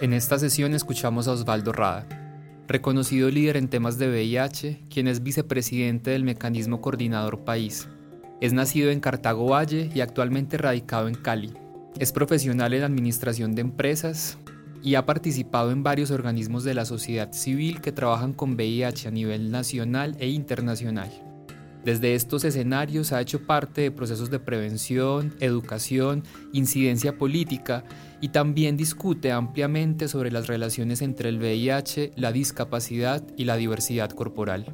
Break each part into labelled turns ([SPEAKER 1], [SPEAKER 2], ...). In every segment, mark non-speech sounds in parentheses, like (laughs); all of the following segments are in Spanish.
[SPEAKER 1] En esta sesión escuchamos a Osvaldo Rada, reconocido líder en temas de VIH, quien es vicepresidente del Mecanismo Coordinador País. Es nacido en Cartago Valle y actualmente radicado en Cali. Es profesional en administración de empresas y ha participado en varios organismos de la sociedad civil que trabajan con VIH a nivel nacional e internacional. Desde estos escenarios ha hecho parte de procesos de prevención, educación, incidencia política y también discute ampliamente sobre las relaciones entre el VIH, la discapacidad y la diversidad corporal.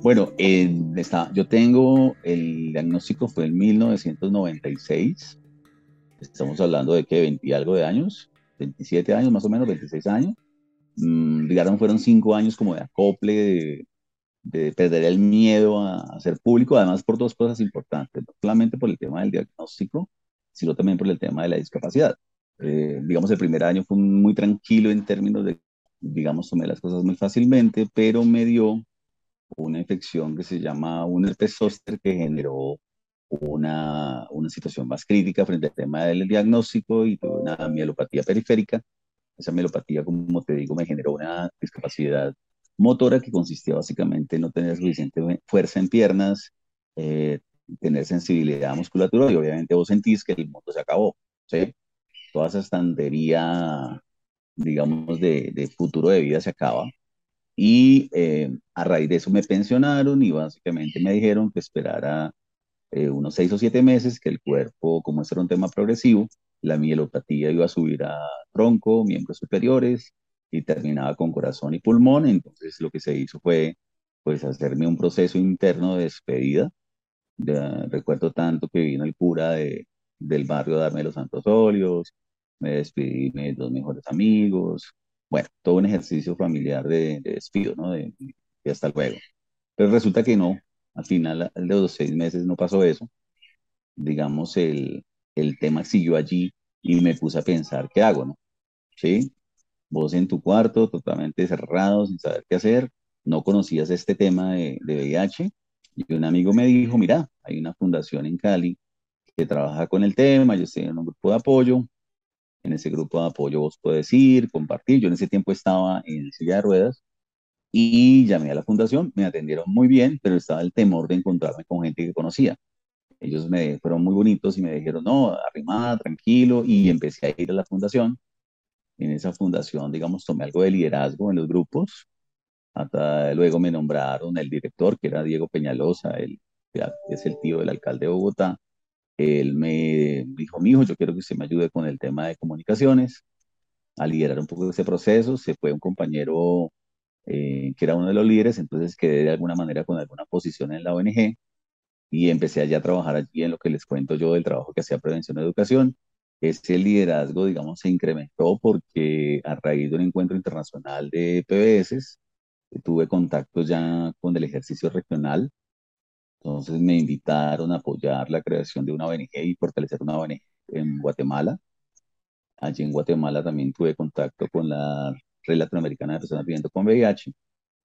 [SPEAKER 2] Bueno, yo tengo el diagnóstico fue en 1996. Estamos hablando de que 20 y algo de años. 27 años, más o menos, 26 años. Mm, digamos, fueron cinco años como de acople, de, perder el miedo a, a, ser público, además por dos cosas importantes, no solamente por el tema del diagnóstico, sino también por el tema de la discapacidad. Eh, digamos, el primer año fue muy tranquilo en términos de, digamos, tomé las cosas muy fácilmente, pero me dio una infección que se llama un herpes zóster que generó una, una situación más crítica frente al tema del diagnóstico y tuve una mielopatía periférica. Esa mielopatía, como te digo, me generó una discapacidad motora que consistía básicamente en no tener suficiente fuerza en piernas, eh, tener sensibilidad a musculatura y obviamente vos sentís que el mundo se acabó, ¿sí? Toda esa estantería, digamos, de, de futuro de vida se acaba. Y eh, a raíz de eso me pensionaron y básicamente me dijeron que esperara eh, unos seis o siete meses que el cuerpo, como este era un tema progresivo, la mielopatía iba a subir a tronco, miembros superiores y terminaba con corazón y pulmón. Entonces lo que se hizo fue pues hacerme un proceso interno de despedida. recuerdo tanto que vino el cura de, del barrio a darme los santos óleos, me despedí de mis dos mejores amigos. Bueno, todo un ejercicio familiar de, despido, ¿no? De, de hasta luego. Pero resulta que no, al final de los seis meses no pasó eso. Digamos, el, el tema siguió allí y me puse a pensar, ¿qué hago, no? ¿Sí? Vos en tu cuarto, totalmente cerrado, sin saber qué hacer, no conocías este tema de, de VIH y un amigo me dijo, mira, hay una fundación en Cali que trabaja con el tema, yo estoy en un grupo de apoyo, en ese grupo de apoyo vos puedes ir, compartir, yo en ese tiempo estaba en silla de ruedas, y llamé a la fundación, me atendieron muy bien, pero estaba el temor de encontrarme con gente que conocía. Ellos me fueron muy bonitos y me dijeron, no, arrimada, tranquilo, y empecé a ir a la fundación. En esa fundación, digamos, tomé algo de liderazgo en los grupos. Hasta luego me nombraron el director, que era Diego Peñalosa, él es el tío del alcalde de Bogotá. Él me dijo, mijo, yo quiero que usted me ayude con el tema de comunicaciones, a liderar un poco ese proceso. Se fue un compañero eh, que era uno de los líderes, entonces quedé de alguna manera con alguna posición en la ONG y empecé allá a trabajar allí en lo que les cuento yo del trabajo que hacía Prevención y Educación. Ese liderazgo, digamos, se incrementó porque a raíz de un encuentro internacional de PBS, tuve contactos ya con el ejercicio regional, entonces me invitaron a apoyar la creación de una ONG y fortalecer una ONG en Guatemala. Allí en Guatemala también tuve contacto con la Red Latinoamericana de Personas Viviendo con VIH.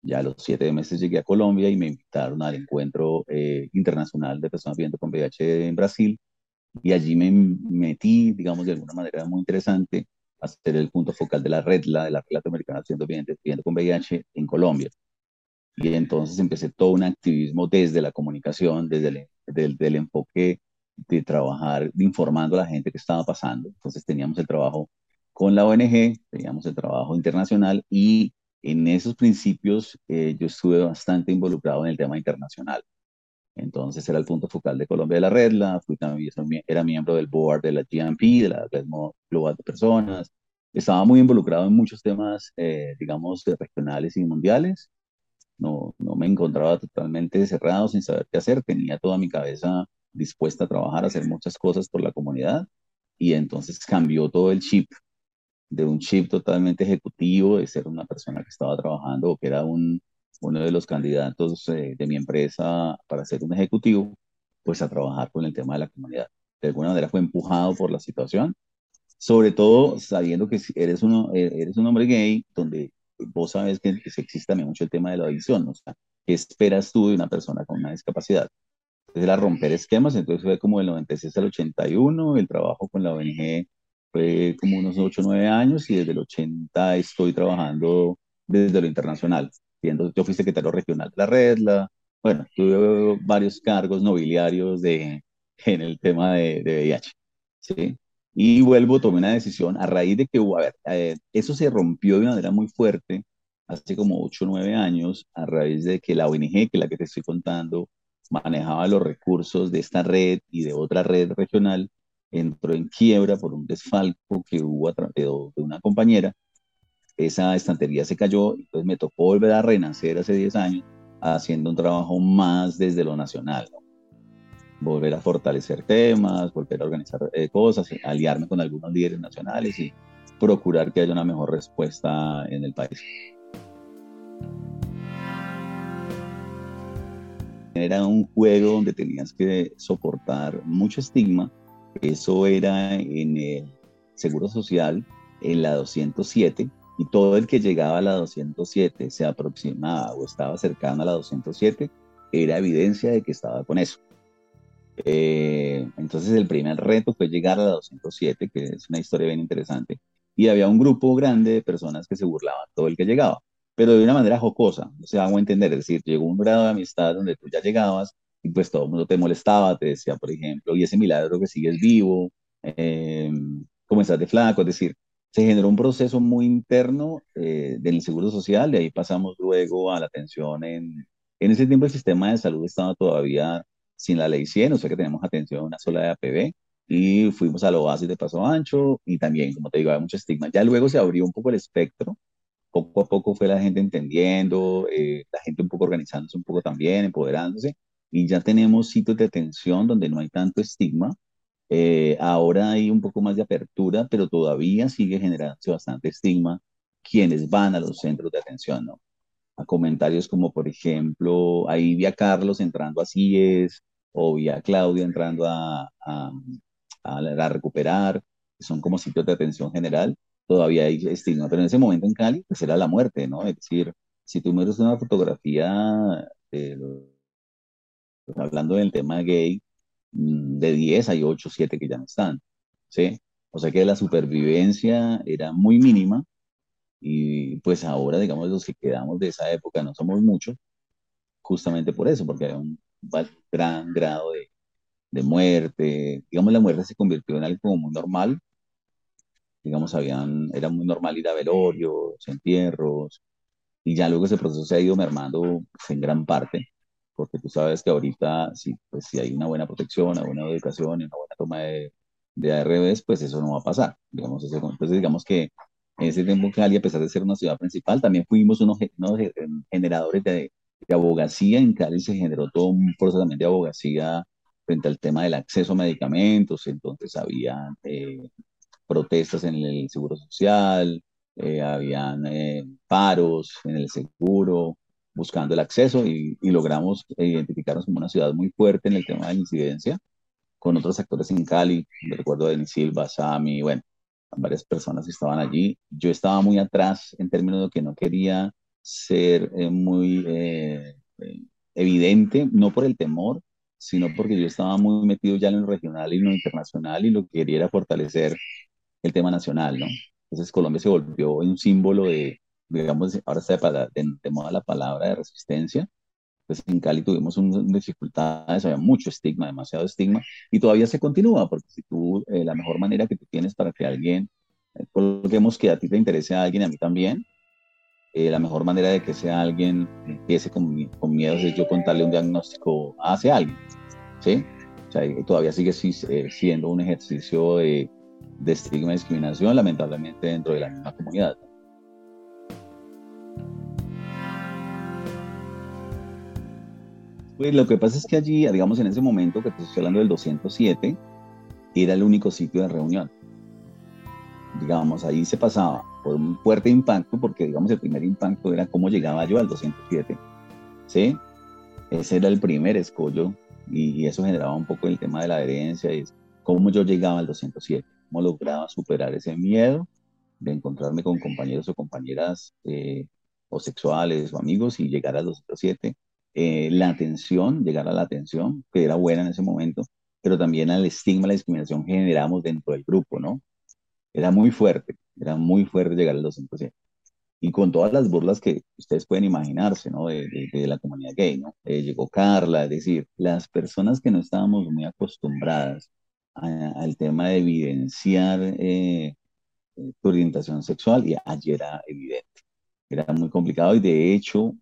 [SPEAKER 2] Ya a los siete meses llegué a Colombia y me invitaron al encuentro eh, internacional de personas viviendo con VIH en Brasil. Y allí me metí, digamos, de alguna manera muy interesante a ser el punto focal de la red, la de la Red Latinoamericana de Viviendo con VIH en Colombia. Y entonces empecé todo un activismo desde la comunicación, desde el, del, del enfoque de trabajar informando a la gente que estaba pasando. Entonces teníamos el trabajo con la ONG, teníamos el trabajo internacional y en esos principios eh, yo estuve bastante involucrado en el tema internacional. Entonces era el punto focal de Colombia de la Redla, fui también, era miembro del board de la GMP, de la Red Global de Personas. Estaba muy involucrado en muchos temas, eh, digamos, regionales y mundiales. No, no me encontraba totalmente cerrado, sin saber qué hacer. Tenía toda mi cabeza dispuesta a trabajar, a hacer muchas cosas por la comunidad y entonces cambió todo el chip de un chip totalmente ejecutivo, de ser una persona que estaba trabajando o que era un, uno de los candidatos eh, de mi empresa para ser un ejecutivo, pues a trabajar con el tema de la comunidad. De alguna manera fue empujado por la situación, sobre todo sabiendo que eres, uno, e, eres un hombre gay, donde vos sabes que, existe también mucho el tema de la adicción, o sea, ¿qué esperas tú de una persona con una discapacidad? Entonces era romper esquemas, entonces fue como del 96 al 81, el trabajo con la ONG fue como unos 8 o 9 años y desde el 80 estoy trabajando desde lo internacional. Yo fui secretario regional de la red, la, bueno, tuve varios cargos nobiliarios de, (laughs) en el tema de, de VIH. ¿sí? Y vuelvo, tomé una decisión a raíz de que, a ver, eh, eso se rompió de una manera muy fuerte hace como 8 o 9 años, a raíz de que la ONG, que es la que te estoy contando, manejaba los recursos de esta red y de otra red regional, entró en quiebra por un desfalco que hubo de, de una compañera. Esa estantería se cayó, entonces me tocó volver a renacer hace 10 años haciendo un trabajo más desde lo nacional, volver a fortalecer temas, volver a organizar eh, cosas, aliarme con algunos líderes nacionales y procurar que haya una mejor respuesta en el país. Era un juego donde tenías que soportar mucho estigma. Eso era en el Seguro Social, en la 207, y todo el que llegaba a la 207 se aproximaba o estaba cercano a la 207, era evidencia de que estaba con eso. Eh, entonces el primer reto fue llegar a la 207, que es una historia bien interesante, y había un grupo grande de personas que se burlaban todo el que llegaba, pero de una manera jocosa, o sea, hago entender, es decir, llegó un grado de amistad donde tú ya llegabas y pues todo el mundo te molestaba, te decía, por ejemplo, y ese milagro que sigues vivo, eh, de flaco, es decir, se generó un proceso muy interno eh, del seguro social, de ahí pasamos luego a la atención en, en ese tiempo el sistema de salud estaba todavía sin la ley 100, o sea que tenemos atención a una sola de APB, y fuimos al oasis de Paso Ancho, y también, como te digo, había mucho estigma. Ya luego se abrió un poco el espectro, poco a poco fue la gente entendiendo, eh, la gente un poco organizándose un poco también, empoderándose, y ya tenemos sitios de atención donde no hay tanto estigma, eh, ahora hay un poco más de apertura, pero todavía sigue generándose bastante estigma quienes van a los centros de atención, ¿no? A comentarios como, por ejemplo, ahí vi a Carlos entrando a CIES o vi a Claudia entrando a, a, a, recuperar, que son como sitios de atención general, todavía hay estigma, pero en ese momento en Cali, pues era la muerte, ¿no? Es decir, si tú miras una fotografía, hablando del tema gay, Mm, de 10 hay 8, 7 que ya no están, ¿sí? O sea que la supervivencia era muy mínima y pues ahora, digamos, los que quedamos de esa época no somos muchos, justamente por eso, porque hay un gran grado de, de muerte, digamos, la muerte se convirtió en algo muy normal, digamos, habían, era muy normal ir a velorios, entierros, y ya luego ese proceso se ha ido mermando pues, en gran parte porque tú sabes que ahorita si, pues, si hay una buena protección, una buena educación y una buena toma de, de pues eso no va a pasar. Digamos, entonces digamos que en ese tiempo Cali, a pesar de ser una ciudad principal, también fuimos unos, generadores de, de, abogacía. En Cali se generó todo un proceso también de abogacía frente al tema del acceso a medicamentos, entonces había eh, protestas en el Seguro Social, eh, habían eh, paros en el seguro, buscando el acceso y, logramos identificarnos como una ciudad muy fuerte en el tema de incidencia, con otros actores en Cali, me recuerdo de Silva, Sami, bueno, varias personas que estaban allí. Yo estaba muy atrás en términos de que no quería ser eh, muy eh, eh, evidente, no por el temor, sino porque yo estaba muy metido ya en lo regional y en lo internacional y lo que quería era fortalecer el tema nacional, ¿no? Entonces Colombia se volvió un símbolo de, digamos, ahora está de, moda la palabra de resistencia, pues en Cali tuvimos un, dificultades, había mucho estigma, demasiado estigma, y todavía se continúa, porque si tú, eh, la mejor manera que tú tienes para que alguien, eh, coloquemos que a ti te interese a alguien y a mí también, eh, la mejor manera de que sea alguien empiece con, con miedos es yo contarle un diagnóstico hacia alguien, ¿sí? O sea, todavía sigue siendo un ejercicio de, de estigma y discriminación, lamentablemente, dentro de la misma comunidad. Pues lo que pasa es que allí, digamos, en ese momento que te estoy hablando del 207, era el único sitio de reunión. Digamos, ahí se pasaba por un fuerte impacto, porque, digamos, el primer impacto era cómo llegaba yo al 207. ¿Sí? Ese era el primer escollo y eso generaba un poco el tema de la adherencia y cómo yo llegaba al 207, cómo lograba superar ese miedo de encontrarme con compañeros o compañeras eh, o sexuales o amigos y llegar al 207. Eh, la atención, llegar a la atención, que era buena en ese momento, pero también al estigma, la discriminación que generamos dentro del grupo, ¿no? Era muy fuerte, era muy fuerte llegar al 207 y con todas las burlas que ustedes pueden imaginarse, ¿no? De, la comunidad gay, ¿no? Eh, llegó Carla, es decir, las personas que no estábamos muy acostumbradas al tema de evidenciar eh, tu orientación sexual, y allí era evidente. Era muy complicado y de hecho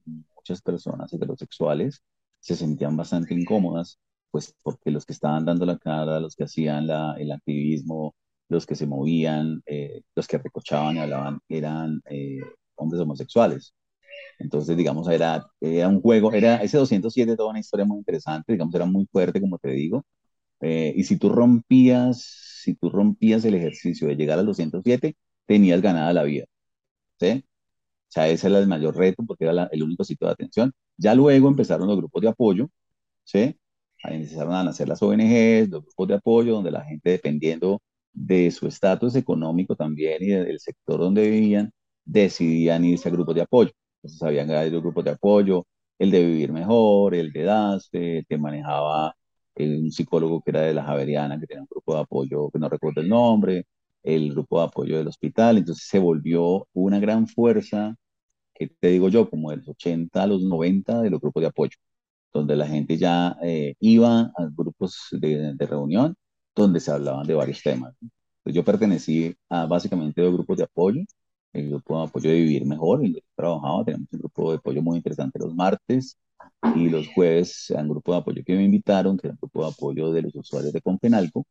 [SPEAKER 2] muchas personas heterosexuales se sentían bastante incómodas, pues porque los que estaban dando la cara, los que hacían la, el activismo, los que se movían, eh, los que recochaban y hablaban, eran hombres homosexuales. Entonces, digamos, era, era un juego, era ese 207 toda una historia muy interesante, digamos, era muy fuerte, como te digo. Eh, y si tú rompías, si tú rompías el ejercicio de llegar al 207, tenías ganada la vida. ¿Sí? O sea, ese era el mayor reto porque era el único sitio de atención. Ya luego empezaron los grupos de apoyo, ¿sí? Ahí empezaron a nacer las ONGs, los grupos de apoyo, donde la gente, dependiendo de su estatus económico también y del sector donde vivían, decidían irse a grupos de apoyo. Entonces habían grupos de apoyo, el de Vivir Mejor, el de DASTE, que manejaba eh, un psicólogo que era de la Javeriana, que tenía un grupo de apoyo, que no recuerdo el nombre, el grupo de apoyo del hospital. Entonces se volvió una gran fuerza, te digo yo, como de los 80 a los 90 de los grupos de apoyo, donde la gente ya eh, iba a grupos de, de, reunión donde se hablaban de varios temas. yo pertenecí a básicamente dos grupos de apoyo el grupo de apoyo de Vivir Mejor, el que trabajaba, tenemos un grupo de apoyo muy interesante los martes y los jueves, un grupo de apoyo que me invitaron, que era un grupo de apoyo de los usuarios de Conpenalco,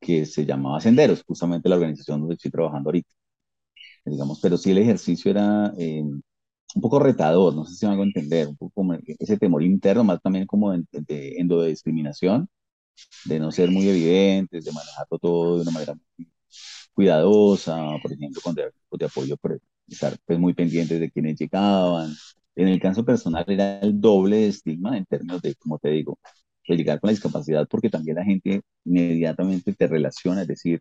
[SPEAKER 2] que se llamaba Senderos, justamente la organización donde estoy trabajando ahorita. Digamos, pero sí el ejercicio era eh, un poco retador, no sé si me hago entender, un poco como ese temor interno, más también como de, de, discriminación, de no ser muy evidentes, de manejarlo todo de una manera muy cuidadosa, por ejemplo, con de, de apoyo, por estar pues, muy pendientes de quienes llegaban. En el caso personal era el doble de estigma en términos de, como te digo, de llegar con la discapacidad, porque también la gente inmediatamente te relaciona, es decir,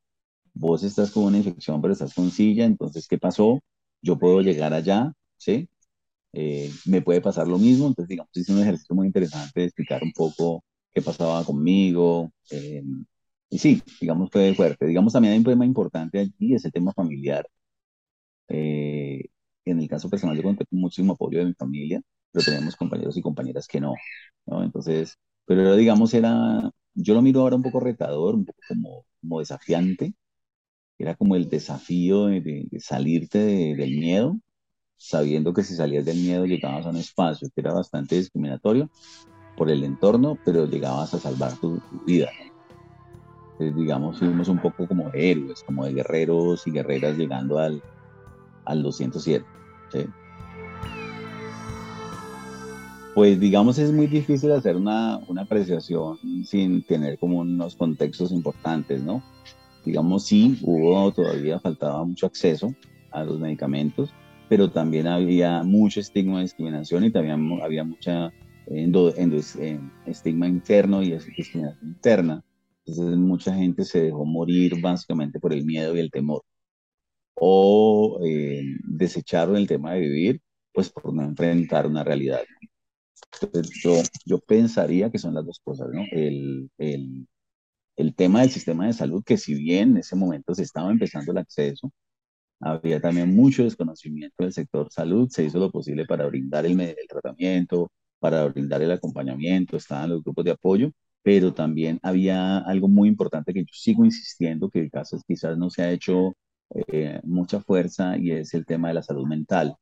[SPEAKER 2] vos estás con una infección, pero estás con silla, entonces, ¿qué pasó? Yo puedo llegar allá, ¿sí? Eh, me puede pasar lo mismo, entonces, digamos, es un ejercicio muy interesante de explicar un poco qué pasaba conmigo, eh, y sí, digamos, fue fuerte. Digamos, también hay un tema importante allí, es el tema familiar. Eh, en el caso personal, yo conté con muchísimo apoyo de mi familia, pero tenemos compañeros y compañeras que no, ¿no? Entonces, pero digamos, era, yo lo miro ahora un poco retador, un poco como, como desafiante. Era como el desafío de, salirte del miedo, sabiendo que si salías del miedo llegabas a un espacio que era bastante discriminatorio por el entorno, pero llegabas a salvar tu, vida, ¿no? digamos, fuimos un poco como héroes, como de guerreros y guerreras llegando al, al 207. Pues digamos es muy difícil hacer una, una, apreciación sin tener como unos contextos importantes, ¿no? Digamos sí, hubo, todavía faltaba mucho acceso a los medicamentos, pero también había mucho estigma de discriminación y también había mucha endo, estigma interno y discriminación interna. Entonces mucha gente se dejó morir básicamente por el miedo y el temor. O eh, desecharon el tema de vivir, pues por no enfrentar una realidad. Entonces yo, yo pensaría que son las dos cosas, ¿no? El, el, el tema del sistema de salud, que si bien en ese momento se estaba empezando el acceso, había también mucho desconocimiento del sector salud, se hizo lo posible para brindar el, tratamiento, para brindar el acompañamiento, estaban los grupos de apoyo, pero también había algo muy importante que yo sigo insistiendo, que el caso quizás no se ha hecho eh, mucha fuerza y es el tema de la salud mental.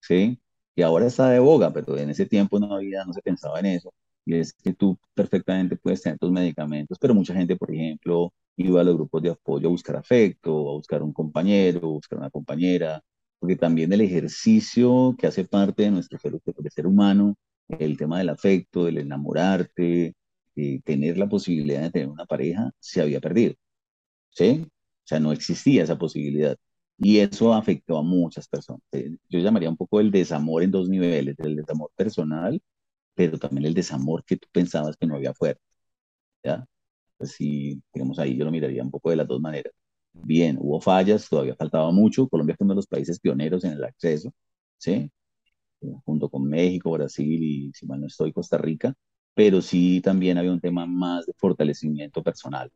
[SPEAKER 2] ¿Sí? Y ahora está de boga, pero en ese tiempo no había, no se pensaba en eso. Y es que tú perfectamente puedes tener tus medicamentos, pero mucha gente, por ejemplo, iba a los grupos de apoyo a buscar afecto, a buscar un compañero, a buscar una compañera, porque también el ejercicio que hace parte de nuestro ser, de ser humano el tema del afecto, del enamorarte, de tener la posibilidad de tener una pareja, se había perdido. ¿Sí? O sea, no existía esa posibilidad. Y eso afectó a muchas personas. Eh, yo llamaría un poco el desamor en dos niveles, el desamor personal, pero también el desamor que tú pensabas que no había fuera. ¿Ya? Pues sí, digamos ahí yo lo miraría un poco de las dos maneras. Bien, hubo fallas, todavía faltaba mucho. Colombia fue uno de los países pioneros en el acceso, ¿sí? Junto con México, Brasil y, si mal no estoy, Costa Rica. Pero sí también había un tema más de fortalecimiento personal.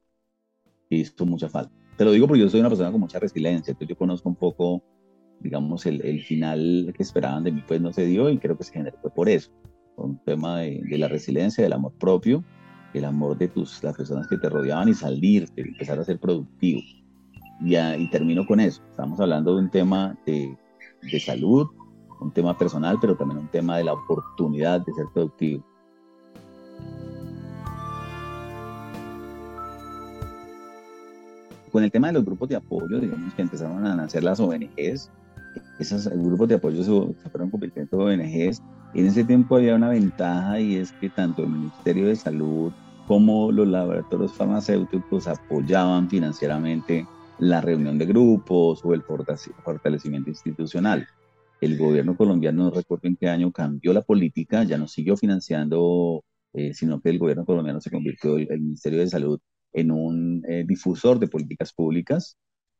[SPEAKER 2] Y hizo mucha falta. Te lo digo porque yo soy una persona con mucha resiliencia, entonces yo conozco un poco, digamos, el, el final que esperaban de mí, pues no se dio y creo que se generó por eso. Un tema de, de la resiliencia, del amor propio, el amor de tus, las personas que te rodeaban y salir, empezar a ser productivo y, termino con eso. Estamos hablando de un tema de, de salud, un tema personal, pero también un tema de la oportunidad de ser productivo. Con el tema de los grupos de apoyo, digamos que empezaron a nacer las ONGs, esos grupos de apoyo se, fueron convirtiendo en ONGs. En ese tiempo había una ventaja y es que tanto el Ministerio de Salud como los laboratorios farmacéuticos apoyaban financieramente la reunión de grupos o el fortalecimiento institucional. El gobierno colombiano, no recuerdo en qué año, cambió la política, ya no siguió financiando, eh, sino que el gobierno colombiano se convirtió, el, Ministerio de Salud, en un eh, difusor de políticas públicas,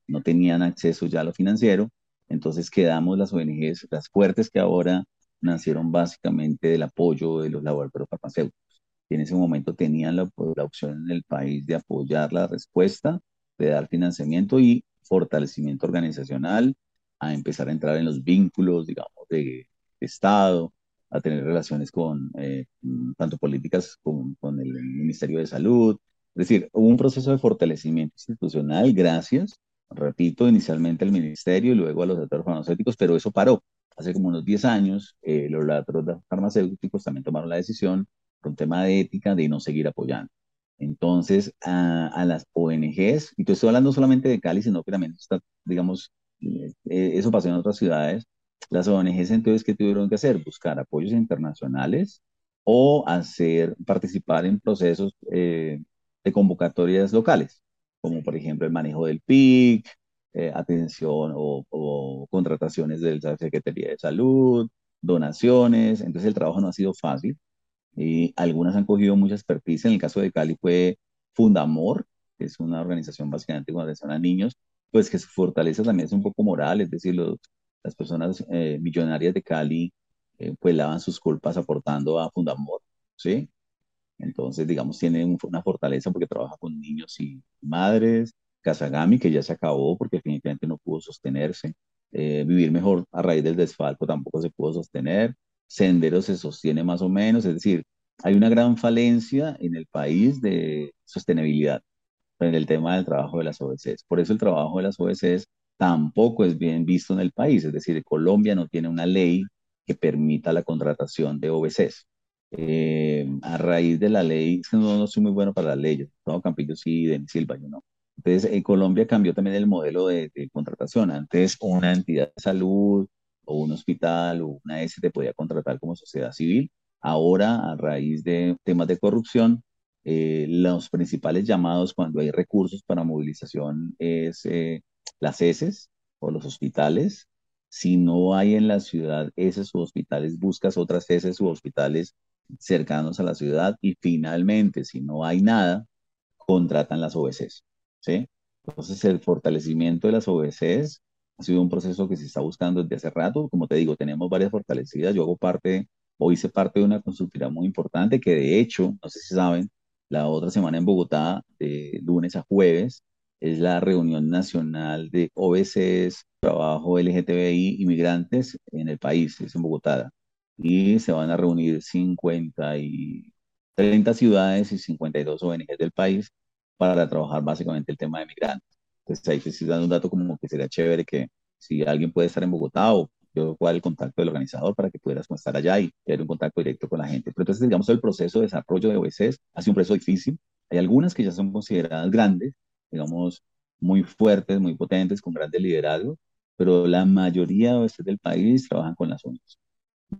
[SPEAKER 2] no tenían acceso ya a lo financiero, entonces quedamos las ONGs, las fuertes que ahora nacieron básicamente del apoyo de los laboratorios farmacéuticos, que en ese momento tenían la, opción en el país de apoyar la respuesta de dar financiamiento y fortalecimiento organizacional, a empezar a entrar en los vínculos, digamos, de, Estado, a tener relaciones con eh, tanto políticas como con el Ministerio de Salud. Es decir, hubo un proceso de fortalecimiento institucional gracias, repito, inicialmente al Ministerio y luego a los actores farmacéuticos, pero eso paró. Hace como unos 10 años, eh, los laboratorios farmacéuticos también tomaron la decisión, con tema de ética, de no seguir apoyando. Entonces, a, las ONGs, y te estoy hablando solamente de Cali, sino que también está, digamos, eh, eso pasó en otras ciudades, las ONGs entonces, ¿qué tuvieron que hacer? Buscar apoyos internacionales o hacer, participar en procesos eh, de convocatorias locales, como por ejemplo el manejo del PIC, eh, atención o, o, contrataciones de la Secretaría de Salud, donaciones. Entonces el trabajo no ha sido fácil, y algunas han cogido mucha expertise. En el caso de Cali fue Fundamor, que es una organización básicamente con atención a niños, pues que su fortaleza también es un poco moral, es decir, los, las personas eh, millonarias de Cali eh, pues lavan sus culpas aportando a Fundamor, ¿sí? Entonces, digamos, tiene una fortaleza porque trabaja con niños y madres. Casagami, que ya se acabó porque definitivamente no pudo sostenerse. Eh, vivir mejor a raíz del desfalco tampoco se pudo sostener. Sendero se sostiene más o menos, es decir, hay una gran falencia en el país de sostenibilidad en el tema del trabajo de las OBCs. Por eso el trabajo de las OBCs tampoco es bien visto en el país, es decir, Colombia no tiene una ley que permita la contratación de OBCs. Eh, a raíz de la ley, (laughs) no, no soy muy bueno para las leyes, todo Campillo sí, de Silva, yo no. Entonces, en Colombia cambió también el modelo de, de contratación. Antes, una entidad de salud o un hospital o una S te podía contratar como sociedad civil. Ahora, a raíz de temas de corrupción, eh, los principales llamados cuando hay recursos para movilización es eh, las S o los hospitales. Si no hay en la ciudad S o hospitales, buscas otras S u hospitales cercanos a la ciudad y finalmente, si no hay nada, contratan las OBCs. ¿Sí? Entonces, el fortalecimiento de las OBCs ha sido un proceso que se está buscando desde hace rato. Como te digo, tenemos varias fortalecidas. Yo hago parte o hice parte de una consultoría muy importante que de hecho, no sé si saben, la otra semana en Bogotá, de lunes a jueves, es la reunión nacional de OBCs, trabajo LGTBI, inmigrantes en el país, es en Bogotá. Y se van a reunir 50 y 30 ciudades y 52 ONGs del país para trabajar básicamente el tema de migrantes. Entonces ahí te estoy dando un dato como que sería chévere que si alguien puede estar en Bogotá o yo cuál el contacto del organizador para que pudieras estar allá y tener un contacto directo con la gente. Pero entonces, digamos, el proceso de desarrollo de OBCs ha sido un proceso difícil. Hay algunas que ya son consideradas grandes, digamos, muy fuertes, muy potentes, con grandes liderazgos, pero la mayoría de OBCs del país trabajan con las ONGs.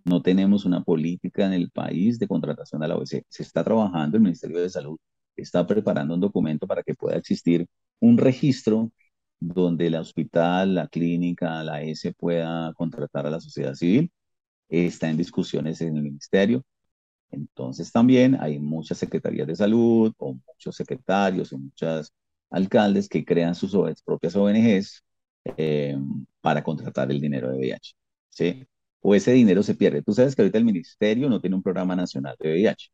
[SPEAKER 2] no tenemos una política en el país de contratación a la OEC. Se está trabajando, el Ministerio de Salud está preparando un documento para que pueda existir un registro donde el hospital, la clínica, la S pueda contratar a la sociedad civil. Está en discusiones en el ministerio. Entonces también hay muchas secretarías de salud o muchos secretarios o muchos alcaldes que crean sus propias ONGs eh, para contratar el dinero de VIH. ¿sí? O ese dinero se pierde. Tú sabes que ahorita el ministerio no tiene un programa nacional de VIH.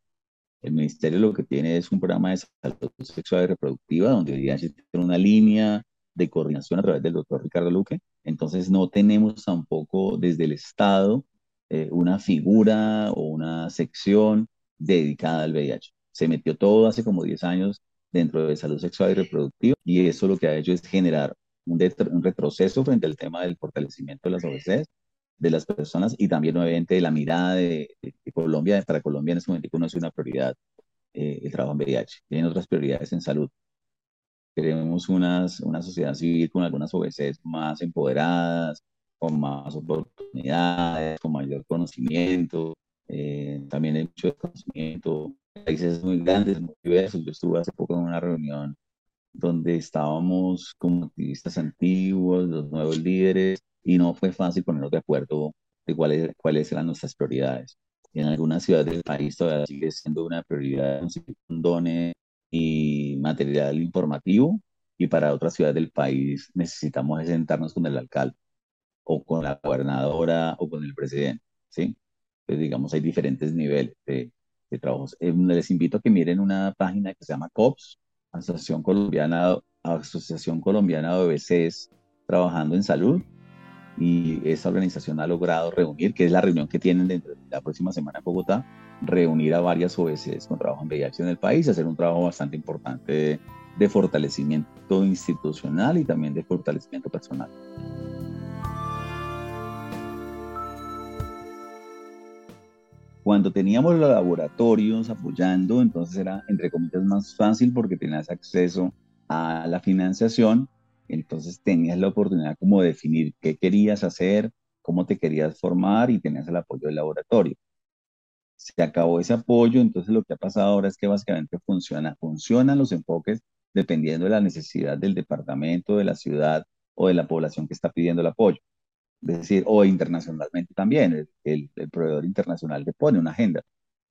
[SPEAKER 2] El ministerio lo que tiene es un programa de salud sexual y reproductiva donde VIH tiene una línea de coordinación a través del doctor Ricardo Luque. Entonces no tenemos tampoco desde el Estado eh, una figura o una sección dedicada al VIH. Se metió todo hace como 10 años dentro de salud sexual y reproductiva y eso lo que ha hecho es generar un, un retroceso frente al tema del fortalecimiento de las OBCs de las personas y también obviamente de la mirada de, Colombia. Para Colombia en este momento no es una prioridad eh, el trabajo en VIH, tienen otras prioridades en salud. Queremos unas, una sociedad civil con algunas OBCs más empoderadas, con más oportunidades, con mayor conocimiento, eh, también hay mucho conocimiento, países muy grandes, muy diversos. Yo estuve hace poco en una reunión donde estábamos como activistas antiguos, los nuevos líderes, y no fue fácil ponernos de acuerdo de cuáles, cuáles eran nuestras prioridades. En algunas ciudades del país todavía sigue siendo una prioridad conseguir condones y material informativo, y para otras ciudades del país necesitamos sentarnos con el alcalde o con la gobernadora o con el presidente, ¿sí? Entonces, digamos, hay diferentes niveles de, de trabajos. Eh, les invito a que miren una página que se llama COPS, Asociación Colombiana, Asociación Colombiana de OBCs Trabajando en Salud, y esa organización ha logrado reunir, que es la reunión que tienen la próxima semana en Bogotá, reunir a varias OBCs con trabajo en VIH en el país, hacer un trabajo bastante importante de, de fortalecimiento institucional y también de fortalecimiento personal. Cuando teníamos los laboratorios apoyando, entonces era, entre comillas, más fácil porque tenías acceso a la financiación, entonces tenías la oportunidad como de definir qué querías hacer, cómo te querías formar y tenías el apoyo del laboratorio. Se acabó ese apoyo, entonces lo que ha pasado ahora es que básicamente funciona, funcionan los enfoques dependiendo de la necesidad del departamento, de la ciudad o de la población que está pidiendo el apoyo es decir, o internacionalmente también, el, proveedor internacional te pone una agenda,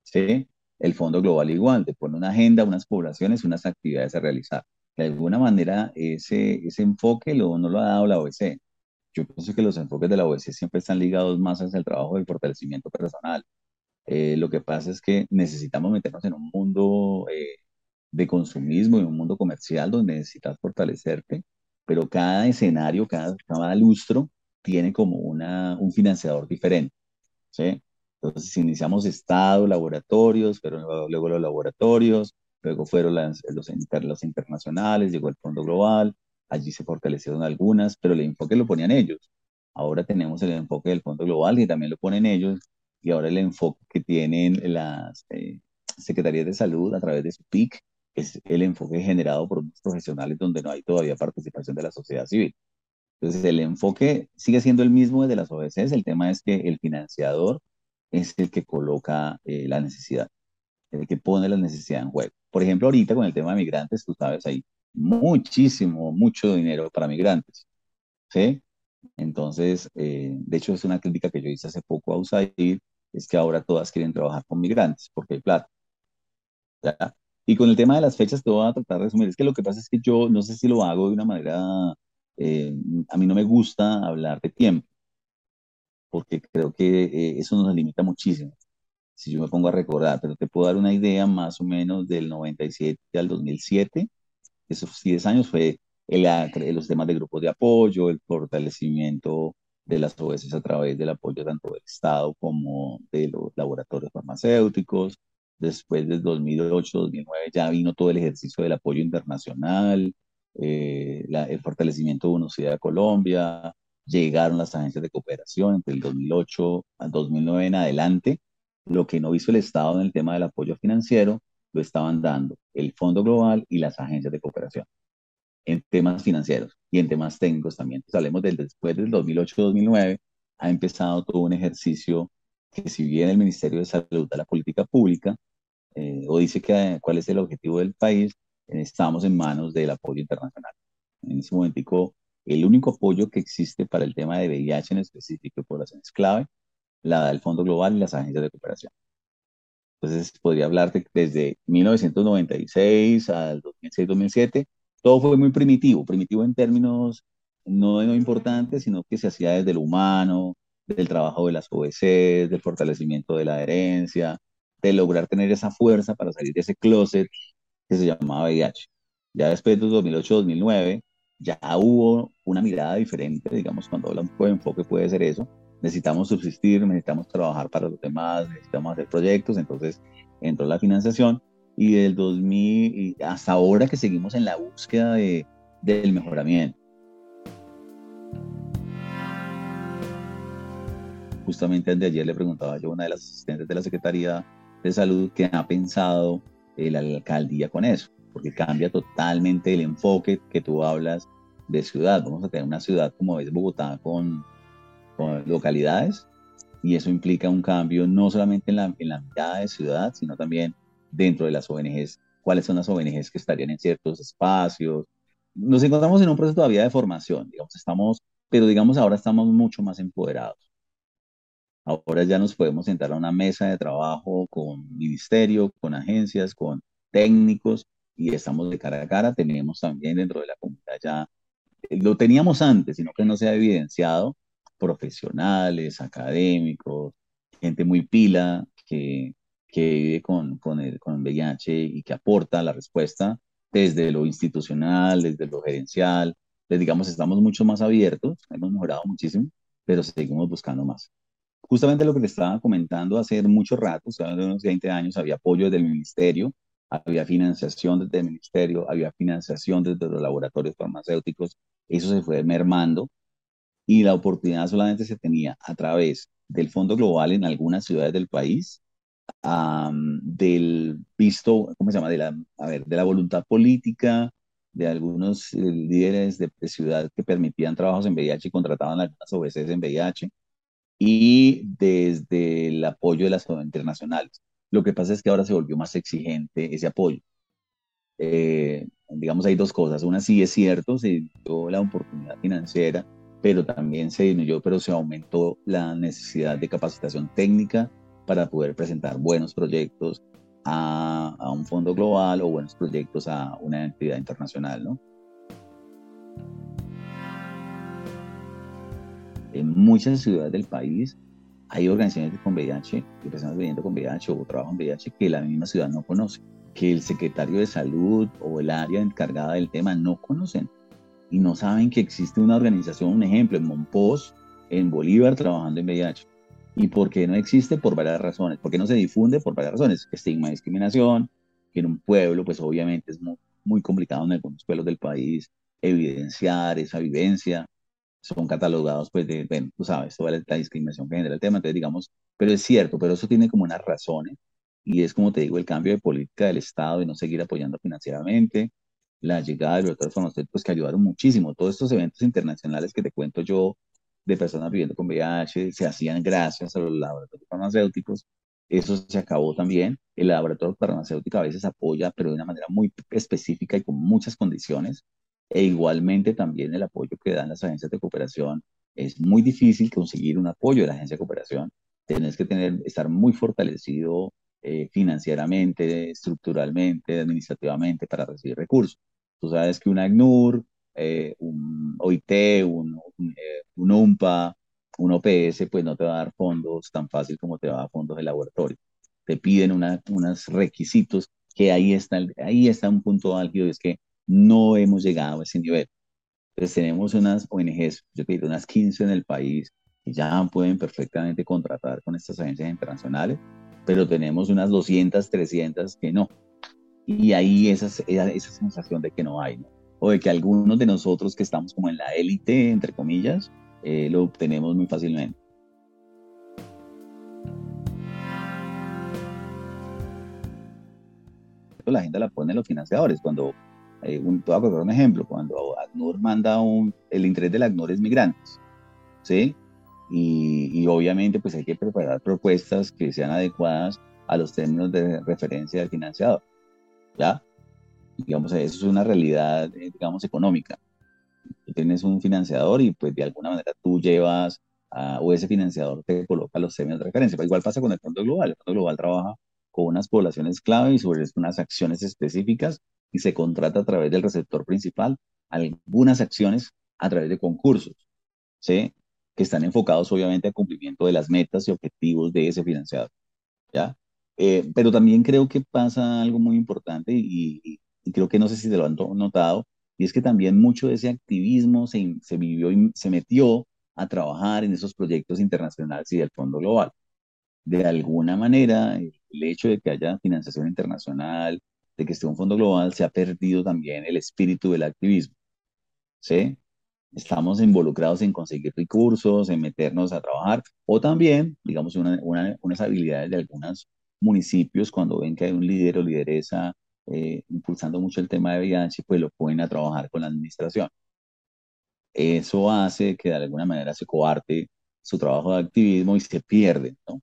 [SPEAKER 2] ¿sí? El Fondo Global igual, te pone una agenda, unas poblaciones, unas actividades a realizar. De alguna manera, ese, ese enfoque lo, no lo ha dado la OEC. Yo pienso que los enfoques de la OEC siempre están ligados más hacia el trabajo del fortalecimiento personal. Eh, lo que pasa es que necesitamos meternos en un mundo eh, de consumismo y un mundo comercial donde necesitas fortalecerte, pero cada escenario, cada, cada lustro tiene como una, un financiador diferente. ¿sí? Entonces iniciamos Estado, laboratorios, pero luego, los laboratorios, luego fueron las, los, los internacionales, llegó el Fondo Global, allí se fortalecieron algunas, pero el enfoque lo ponían ellos. Ahora tenemos el enfoque del Fondo Global y también lo ponen ellos, y ahora el enfoque que tienen las eh, Secretarías de Salud a través de su PIC es el enfoque generado por unos profesionales donde no hay todavía participación de la sociedad civil. Entonces, el enfoque sigue siendo el mismo desde las OBCs, el tema es que el financiador es el que coloca eh, la necesidad, que pone la necesidad en juego. Por ejemplo, ahorita con el tema de migrantes, tú sabes, hay muchísimo, mucho dinero para migrantes, ¿sí? Entonces, eh, de hecho, es una crítica que yo hice hace poco a USAID, es que ahora todas quieren trabajar con migrantes porque hay plata. Y con el tema de las fechas, te voy a tratar de resumir. Es que lo que pasa es que yo no sé si lo hago de una manera eh, a mí no me gusta hablar de tiempo, porque creo que eh, eso nos limita muchísimo. Si yo me pongo a recordar, pero te puedo dar una idea más o menos del 97 al 2007, esos 10 años fue el, los temas de grupos de apoyo, el fortalecimiento de las OS a través del apoyo tanto del Estado como de los laboratorios farmacéuticos. Después del 2008-2009 ya vino todo el ejercicio del apoyo internacional, eh, el fortalecimiento de Universidad de Colombia, llegaron las agencias de cooperación entre el 2008 al 2009 en adelante. Lo que no hizo el Estado en el tema del apoyo financiero, lo estaban dando el Fondo Global y las agencias de cooperación en temas financieros y en temas técnicos también. Entonces, hablemos del después del 2008-2009, ha empezado todo un ejercicio que si bien el Ministerio de Salud da la política pública eh, o dice que, cuál es el objetivo del país, estamos en manos del apoyo internacional. En ese momentico, el único apoyo que existe para el tema de VIH en específico y poblaciones clave, la da el Fondo Global y las agencias de cooperación. Entonces, podría hablarte desde 1996 al 2006-2007, todo fue muy primitivo, primitivo en términos no, no importantes, sino que se hacía desde lo humano, del trabajo de las OBC, del fortalecimiento de la herencia, de lograr tener esa fuerza para salir de ese closet que se llamaba VIH. Ya después de 2008-2009, ya hubo una mirada diferente, digamos, cuando hablamos de enfoque puede ser eso. Necesitamos subsistir, necesitamos trabajar para los demás, necesitamos hacer proyectos, entonces entró la financiación y del 2000 hasta ahora que seguimos en la búsqueda de, del mejoramiento. Justamente de ayer le preguntaba yo a una de las asistentes de la Secretaría de Salud que ha pensado la alcaldía con eso, porque cambia totalmente el enfoque que tú hablas de ciudad. Vamos a tener una ciudad como es Bogotá con, localidades y eso implica un cambio no solamente en la, en la mirada de ciudad, sino también dentro de las ONGs, cuáles son las ONGs que estarían en ciertos espacios. Nos encontramos en un proceso todavía de formación, digamos, estamos, pero digamos ahora estamos mucho más empoderados. Ahora ya nos podemos sentar a una mesa de trabajo con ministerio, con agencias, con técnicos y estamos de cara a cara. Tenemos también dentro de la comunidad ya, eh, lo teníamos antes, sino que no se ha evidenciado, profesionales, académicos, gente muy pila que, que vive con, con, el, con VIH y que aporta la respuesta desde lo institucional, desde lo gerencial. Les digamos, estamos mucho más abiertos, hemos mejorado muchísimo, pero seguimos buscando más justamente lo que te estaba comentando hace mucho rato, o sea, hace unos 20 años, había apoyo del ministerio, había financiación desde el ministerio, había financiación desde los laboratorios farmacéuticos, eso se fue mermando y la oportunidad solamente se tenía a través del Fondo Global en algunas ciudades del país, del visto, ¿cómo se llama? De la, a ver, de la voluntad política de algunos eh, líderes de, de, ciudad que permitían trabajos en VIH y contrataban algunas OBCs en VIH y desde el apoyo de las internacionales. Lo que pasa es que ahora se volvió más exigente ese apoyo. Eh, digamos, hay dos cosas. Una sí es cierto, se dio la oportunidad financiera, pero también se disminuyó, pero se aumentó la necesidad de capacitación técnica para poder presentar buenos proyectos a, a un fondo global o buenos proyectos a una entidad internacional, ¿no? en muchas ciudades del país hay organizaciones con VIH y personas viviendo con VIH o trabajan en VIH que la misma ciudad no conoce, que el secretario de salud o el área encargada del tema no conocen y no saben que existe una organización, un ejemplo, en Monpós, en Bolívar, trabajando en VIH. ¿Y por qué no existe? Por varias razones. ¿Por qué no se difunde? Por varias razones. Estigma discriminación, que en un pueblo, pues obviamente es muy, muy complicado en algunos pueblos del país evidenciar esa vivencia son catalogados, pues, de, bueno, tú sabes, toda la, discriminación que genera el tema, entonces digamos, pero es cierto, pero eso tiene como unas razones, y es como te digo, el cambio de política del Estado y no seguir apoyando financieramente, la llegada de los otros farmacéuticos que ayudaron muchísimo, todos estos eventos internacionales que te cuento yo, de personas viviendo con VIH, se hacían gracias a los laboratorios farmacéuticos, eso se acabó también, el laboratorio farmacéutico a veces apoya, pero de una manera muy específica y con muchas condiciones, e igualmente también el apoyo que dan las agencias de cooperación. Es muy difícil conseguir un apoyo de la agencia de cooperación. Tienes que tener, estar muy fortalecido eh, financieramente, estructuralmente, administrativamente para recibir recursos. Tú sabes que un ACNUR, eh, un OIT, un, un, eh, un, UMPA, un OPS, pues no te va a dar fondos tan fácil como te va a dar fondos de laboratorio. Te piden unos requisitos que ahí está, ahí está un punto álgido, es que no hemos llegado a ese nivel. Entonces tenemos unas ONGs, yo te unas 15 en el país, que ya pueden perfectamente contratar con estas agencias internacionales, pero tenemos unas 200, 300 que no. Y ahí esa, esa sensación de que no hay, ¿no? o de que algunos de nosotros que estamos como en la élite, entre comillas, eh, lo obtenemos muy fácilmente. La agenda la ponen los financiadores. Cuando eh, un, te voy a un ejemplo, cuando ACNUR manda un, el interés del ACNUR es migrantes, ¿sí? Y, obviamente pues hay que preparar propuestas que sean adecuadas a los términos de referencia del financiador. ¿Ya? Digamos, eso es una realidad, eh, digamos, económica. Tú tienes un financiador y pues de alguna manera tú llevas o ese financiador te coloca los términos de referencia. Pues igual pasa con el Fondo Global. El Fondo Global trabaja con unas poblaciones clave y sobre unas acciones específicas y se contrata a través del receptor principal algunas acciones a través de concursos, ¿sí? Que están enfocados obviamente al cumplimiento de las metas y objetivos de ese financiador. ¿ya? Eh, pero también creo que pasa algo muy importante y, creo que no sé si se lo han notado, y es que también mucho de ese activismo se, se vivió y se metió a trabajar en esos proyectos internacionales y del Fondo Global. De alguna manera, el hecho de que haya financiación internacional, de que esté un fondo global, se ha perdido también el espíritu del activismo. ¿Sí? Estamos involucrados en conseguir recursos, en meternos a trabajar, o también, digamos, unas habilidades de algunos municipios, cuando ven que hay un líder o lideresa eh, impulsando mucho el tema de VIH, pues lo pueden a trabajar con la administración. Eso hace que de alguna manera se coarte su trabajo de activismo y se pierde, ¿no?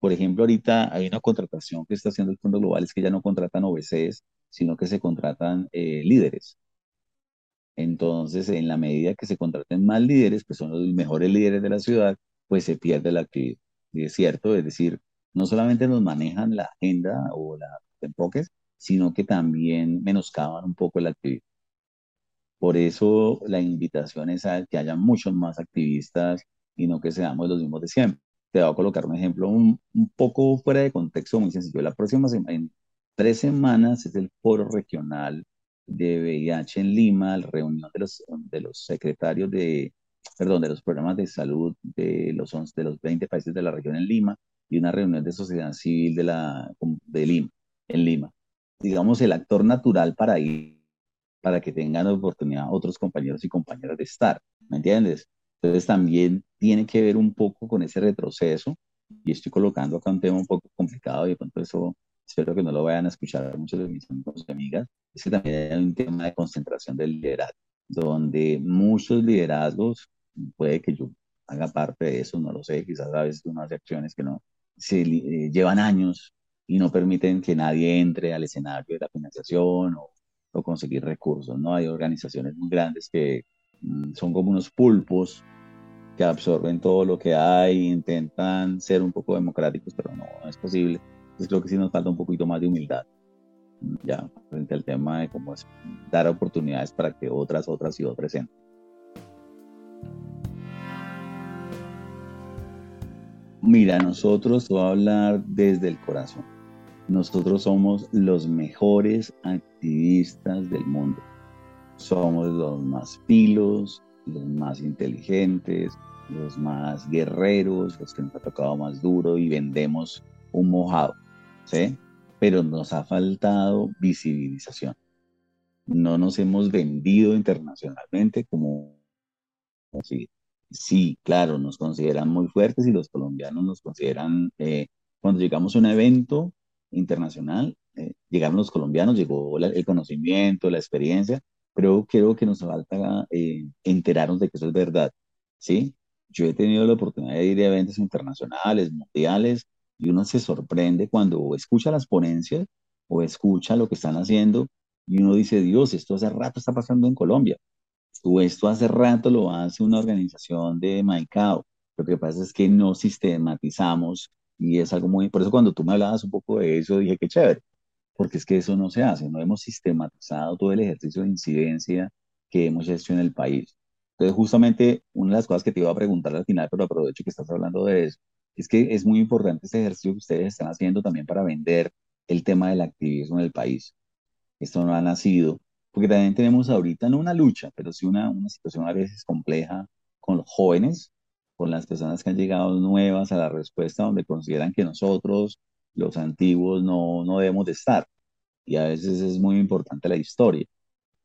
[SPEAKER 2] Por ejemplo, ahorita hay una contratación que está haciendo el Fondo Global, es que ya no contratan OBCs, sino que se contratan eh, líderes. Entonces, en la medida que se contraten más líderes, pues son los mejores líderes de la ciudad, pues se pierde la actividad. Y es cierto, es decir, no solamente nos manejan la agenda o los enfoques, sino que también menoscaban un poco la actividad. Por eso la invitación es a que haya muchos más activistas y no que seamos los mismos de siempre. Te voy a colocar un ejemplo un, poco fuera de contexto, muy sencillo. La próxima semana, en tres semanas, es el foro regional de VIH en Lima, la reunión de los, de los secretarios de, perdón, de los programas de salud de los, de los 20 países de la región en Lima y una reunión de sociedad civil de, la, de Lima, en Lima. Digamos, el actor natural para ir, para que tengan oportunidad otros compañeros y compañeras de estar, ¿me entiendes? Entonces también tiene que ver un poco con ese retroceso y estoy colocando acá un tema un poco complicado y de pronto eso espero que no lo vayan a escuchar muchos de mis amigos y amigas, es que también hay un tema de concentración del liderazgo, donde muchos liderazgos, puede que yo haga parte de eso, no lo sé, quizás a veces unas acciones que no, se eh, llevan años y no permiten que nadie entre al escenario de la financiación o, o conseguir recursos, ¿no? Hay organizaciones muy grandes que mm, son como unos pulpos que absorben todo lo que hay, intentan ser un poco democráticos, pero no, es posible. Creo que sí nos falta un poquito más de humildad, ya, frente al tema de cómo es dar oportunidades para que otras, otras y otras entren. Mira, nosotros, voy a hablar desde el corazón. Nosotros somos los mejores activistas del mundo. Somos los más pilos, los más inteligentes, los más guerreros, los que nos ha tocado más duro y vendemos un mojado, ¿sí? Pero nos ha faltado visibilización. No nos hemos vendido internacionalmente como así. Sí, claro, nos consideran muy fuertes y los colombianos nos consideran, eh, cuando llegamos a un evento internacional, eh, llegaron los colombianos, llegó el conocimiento, la experiencia, pero creo que nos falta eh, enterarnos de que eso es verdad, ¿sí? Yo he tenido la oportunidad de ir a eventos internacionales, mundiales, y uno se sorprende cuando escucha las ponencias o escucha lo que están haciendo y uno dice, Dios, esto hace rato está pasando en Colombia, o esto hace rato lo hace una organización de Maicao. Lo que pasa es que no sistematizamos y es algo muy... Por eso cuando tú me hablabas un poco de eso, dije que chévere, porque es que eso no se hace, no hemos sistematizado todo el ejercicio de incidencia que hemos hecho en el país. Entonces, justamente una de las cosas que te iba a preguntar al final, pero aprovecho que estás hablando de eso, es que es muy importante este ejercicio que ustedes están haciendo también para vender el tema del activismo en el país. Esto no ha nacido, porque también tenemos ahorita no una lucha, pero sí una, una situación a veces compleja con los jóvenes, con las personas que han llegado nuevas a la respuesta, donde consideran que nosotros, los antiguos, no, no debemos de estar. Y a veces es muy importante la historia,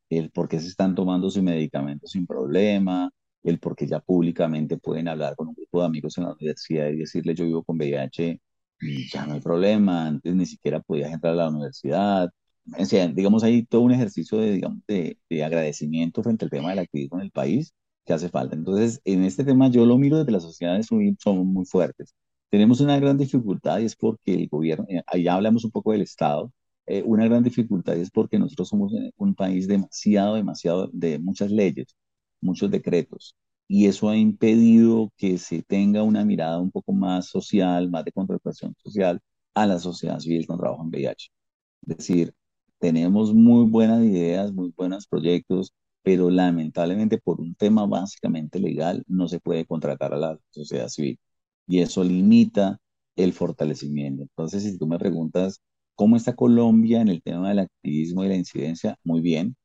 [SPEAKER 2] el por qué se están tomando su medicamento sin problema, el por qué ya públicamente pueden hablar con un grupo de amigos en la universidad y decirle yo vivo con VIH y ya no hay problema, antes ni siquiera podías entrar a la universidad. O sea, digamos, hay todo un ejercicio de, digamos, de, de agradecimiento frente al tema del activismo en el país que hace falta. Entonces, en este tema yo lo miro desde las sociedades son muy fuertes. Tenemos una gran dificultad y es porque el gobierno, eh, allá hablamos un poco del Estado, eh, una gran dificultad y es porque nosotros somos un país demasiado, demasiado de muchas leyes, muchos decretos y eso ha impedido que se tenga una mirada un poco más social, más de contratación social a la sociedad civil con trabajo en VIH. Es decir, tenemos muy buenas ideas, muy buenos proyectos, pero lamentablemente por un tema básicamente legal no se puede contratar a la sociedad civil y eso limita el fortalecimiento. Entonces, si tú me preguntas cómo está Colombia en el tema del activismo y la incidencia, muy bien.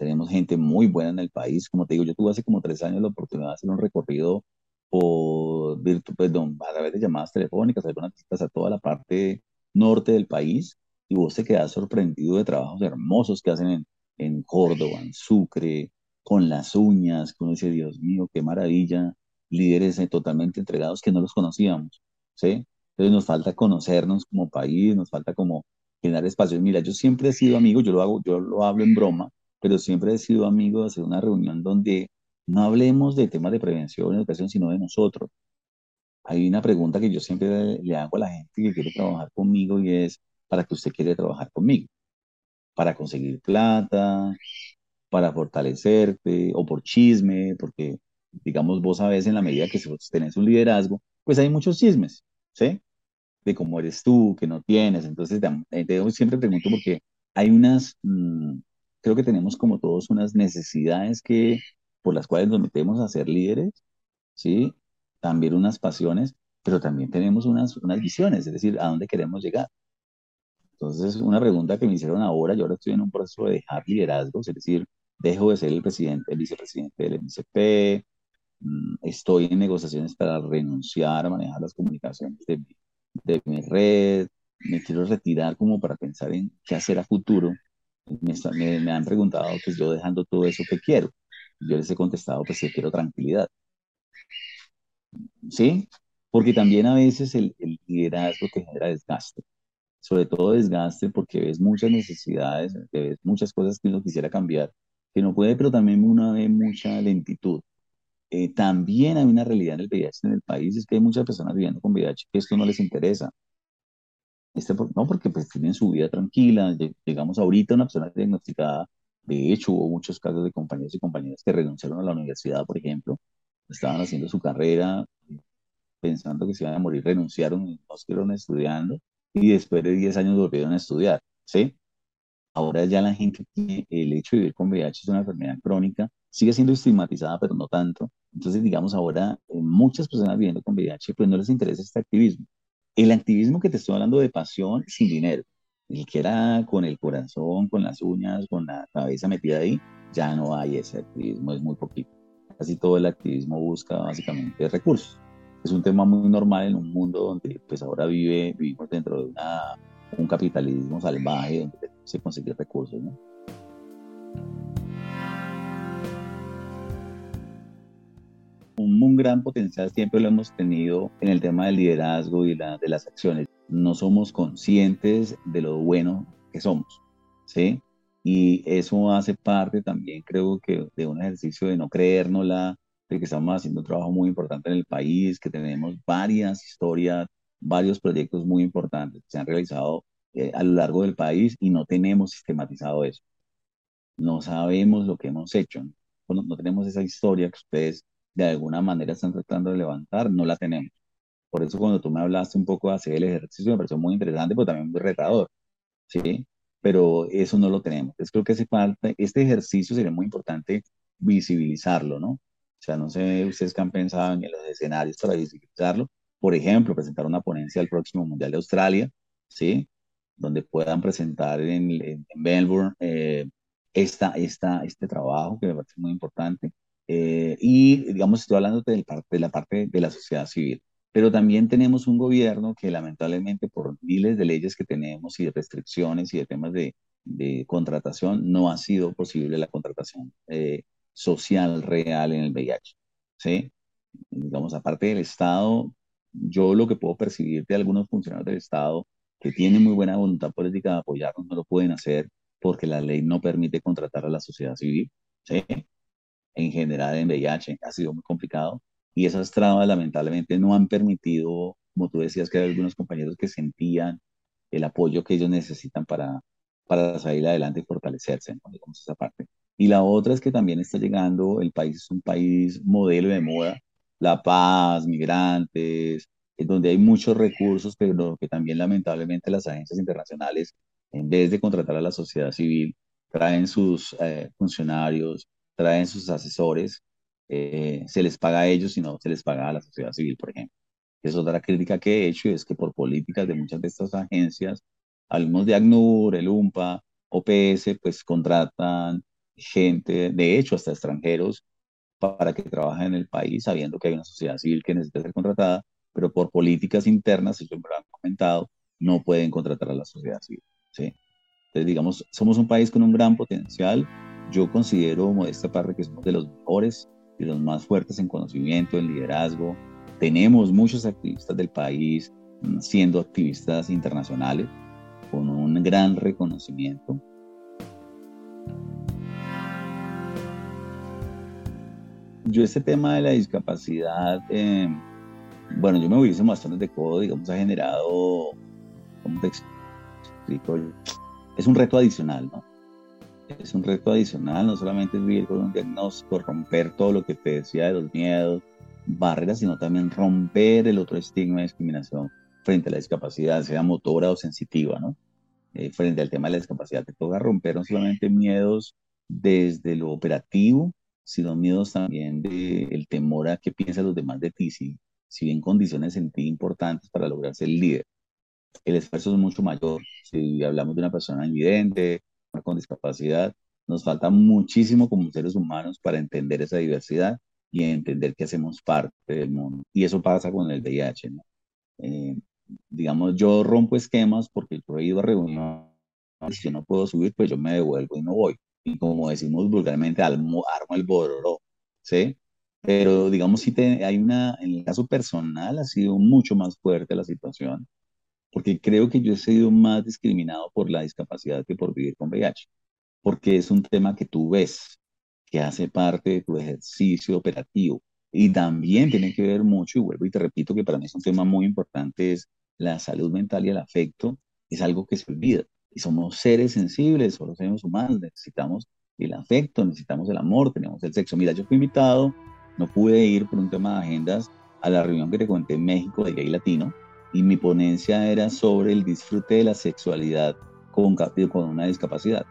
[SPEAKER 2] Tenemos gente muy buena en el país. Como te digo, yo tuve hace como tres años la oportunidad de hacer un recorrido por virtud, perdón, a través de llamadas telefónicas, algunas visitas a toda la parte norte del país, y vos te quedas sorprendido de trabajos hermosos que hacen en, en Córdoba, en Sucre, con las uñas, que uno dice, Dios mío, qué maravilla, líderes eh, totalmente entregados que no los conocíamos, ¿sí? Entonces nos falta conocernos como país, nos falta como generar espacios. Mira, yo siempre he sido amigo, yo lo hago, yo lo hablo en broma, pero siempre he sido amigo de hacer una reunión donde no hablemos de temas de prevención y educación, sino de nosotros. Hay una pregunta que yo siempre le hago a la gente que quiere trabajar conmigo y es, ¿para qué usted quiere trabajar conmigo? ¿Para conseguir plata? ¿Para fortalecerte? ¿O por chisme? Porque, digamos, vos sabés en la medida que tenés un liderazgo, pues hay muchos chismes, ¿sí? De cómo eres tú, que no tienes. Entonces, te, siempre pregunto porque hay unas... Mm, creo que tenemos como todos unas necesidades que, por las cuales nos metemos a ser líderes, ¿sí? También unas pasiones, pero también tenemos unas, unas visiones, es decir, a dónde queremos llegar. Entonces, una pregunta que me hicieron ahora, yo ahora estoy en un proceso de dejar liderazgos, es decir, dejo de ser el presidente, el vicepresidente del MCP, mm, estoy en negociaciones para renunciar a manejar las comunicaciones de, de mi red, me quiero retirar como para pensar en qué hacer a futuro me, han preguntado, pues yo dejando todo eso, que quiero? Yo les he contestado, pues que quiero tranquilidad. ¿Sí? Porque también a veces el, el liderazgo te genera desgaste. Sobre todo desgaste porque ves muchas necesidades, ves muchas cosas que uno quisiera cambiar, que no puede, pero también uno ve mucha lentitud. Eh, también hay una realidad en el en el país, es que hay muchas personas viviendo con VIH que esto no les interesa. Este, no, porque pues tienen su vida tranquila. Llegamos ahorita a una persona diagnosticada. De hecho, hubo muchos casos de compañeros y compañeras que renunciaron a la universidad, por ejemplo. Estaban haciendo su carrera pensando que se iban a morir, renunciaron y no siguieron estudiando y después de 10 años volvieron a estudiar, ¿sí? Ahora ya la gente tiene el hecho de vivir con VIH es una enfermedad crónica, sigue siendo estigmatizada, pero no tanto. Entonces, digamos, ahora eh, muchas personas viviendo con VIH, pues no les interesa este activismo. El activismo que te estoy hablando de pasión sin dinero, el que era con el corazón, con las uñas, con la cabeza metida ahí, ya no hay ese activismo, es muy poquito. Casi todo el activismo busca básicamente recursos. Es un tema muy normal en un mundo donde pues ahora vive, vivimos dentro de un capitalismo salvaje donde se consigue recursos, ¿no? Un, gran potencial siempre lo hemos tenido en el tema del liderazgo y la, de las acciones. No somos conscientes de lo bueno que somos, ¿sí? Y eso hace parte también, creo que, de un ejercicio de no creérnosla, de que estamos haciendo un trabajo muy importante en el país, que tenemos varias historias, varios proyectos muy importantes que se han realizado eh, a lo largo del país y no tenemos sistematizado eso. No sabemos lo que hemos hecho, no, no tenemos esa historia que ustedes de alguna manera están tratando de levantar, no la tenemos. Por eso cuando tú me hablaste un poco hacer el ejercicio me pareció muy interesante, pero también muy retador, ¿sí? Pero eso no lo tenemos. Entonces creo que hace falta, este ejercicio sería muy importante visibilizarlo, ¿no? O sea, no sé ustedes qué han pensado en los escenarios para visibilizarlo. Por ejemplo, presentar una ponencia al próximo Mundial de Australia, ¿sí? Donde puedan presentar en, en, Melbourne eh, esta, esta, este trabajo que me parece muy importante eh, y, digamos, estoy hablando de, de la parte de la sociedad civil. Pero también tenemos un gobierno que lamentablemente por miles de leyes que tenemos y de restricciones y de temas de, de contratación, no ha sido posible la contratación eh, social real en el VIH. ¿sí? Digamos, aparte del Estado, yo lo que puedo percibir de algunos funcionarios del Estado que tienen muy buena voluntad política de apoyarnos, no lo pueden hacer porque la ley no permite contratar a la sociedad civil. ¿sí? En general en VIH ha sido muy complicado y esas trabas lamentablemente no han permitido, como tú decías, que hay algunos compañeros que sentían el apoyo que ellos necesitan para, para salir adelante y fortalecerse, ¿no? digamos esa parte. Y la otra es que también está llegando, el país es un país modelo de moda, La Paz, migrantes, donde hay muchos recursos, pero que también lamentablemente las agencias internacionales, en vez de contratar a la sociedad civil, traen sus eh, funcionarios, traen sus asesores, eh, se les paga a ellos y no se les paga a la sociedad civil, por ejemplo. Es otra crítica que he hecho y es que por políticas de muchas de estas agencias, algunos de ACNUR, el UMPA, OPS, pues contratan gente, de hecho hasta extranjeros, para que trabajen en el país, sabiendo que hay una sociedad civil que necesita ser contratada, pero por políticas internas, ellos me lo han comentado, no pueden contratar a la sociedad civil. ¿sí? Entonces, digamos, somos un país con un gran potencial. Yo considero, modesta parte, que somos de los mejores y los más fuertes en conocimiento, en liderazgo. Tenemos muchos activistas del país mm, siendo activistas internacionales con un gran reconocimiento. Yo este tema de la discapacidad, eh, bueno, yo me voy bastante de codo, digamos, ha generado, ¿cómo te explico? Es un reto adicional, ¿no? Es un reto adicional, no solamente vivir con un diagnóstico, romper todo lo que te decía de los miedos, barreras, sino también romper el otro estigma de discriminación frente a la discapacidad, sea motora o sensitiva, ¿no? Eh, frente al tema de la discapacidad, te toca romper no solamente miedos desde lo operativo, sino miedos también del temor a qué piensan los demás de ti, si, si bien condiciones en ti importantes para lograr ser líder. El esfuerzo es mucho mayor. Si hablamos de una persona invidente, con discapacidad, nos falta muchísimo como seres humanos para entender esa diversidad y entender que hacemos parte del mundo. Y eso pasa con el VIH. Eh, digamos, yo rompo esquemas porque yo he ido a reuniones, si no puedo subir, pues yo me devuelvo y no voy. Y como decimos vulgarmente, armo, el bororo, ¿sí? Pero digamos, si te, hay una, en el caso personal ha sido mucho más fuerte la situación, porque creo que yo he sido más discriminado por la discapacidad que por vivir con VIH, porque es un tema que tú ves, que hace parte de tu ejercicio operativo. Y también tiene que ver mucho, y vuelvo y te repito que para mí es un tema muy importante, es la salud mental y el afecto, es algo que se olvida. Y somos seres sensibles, somos seres humanos, necesitamos el afecto, necesitamos el amor, tenemos el sexo. Mira, yo fui invitado, no pude ir por un tema de agendas a la reunión que te conté en México de Gay Latino, y mi ponencia era sobre el disfrute de la sexualidad con, con una discapacidad.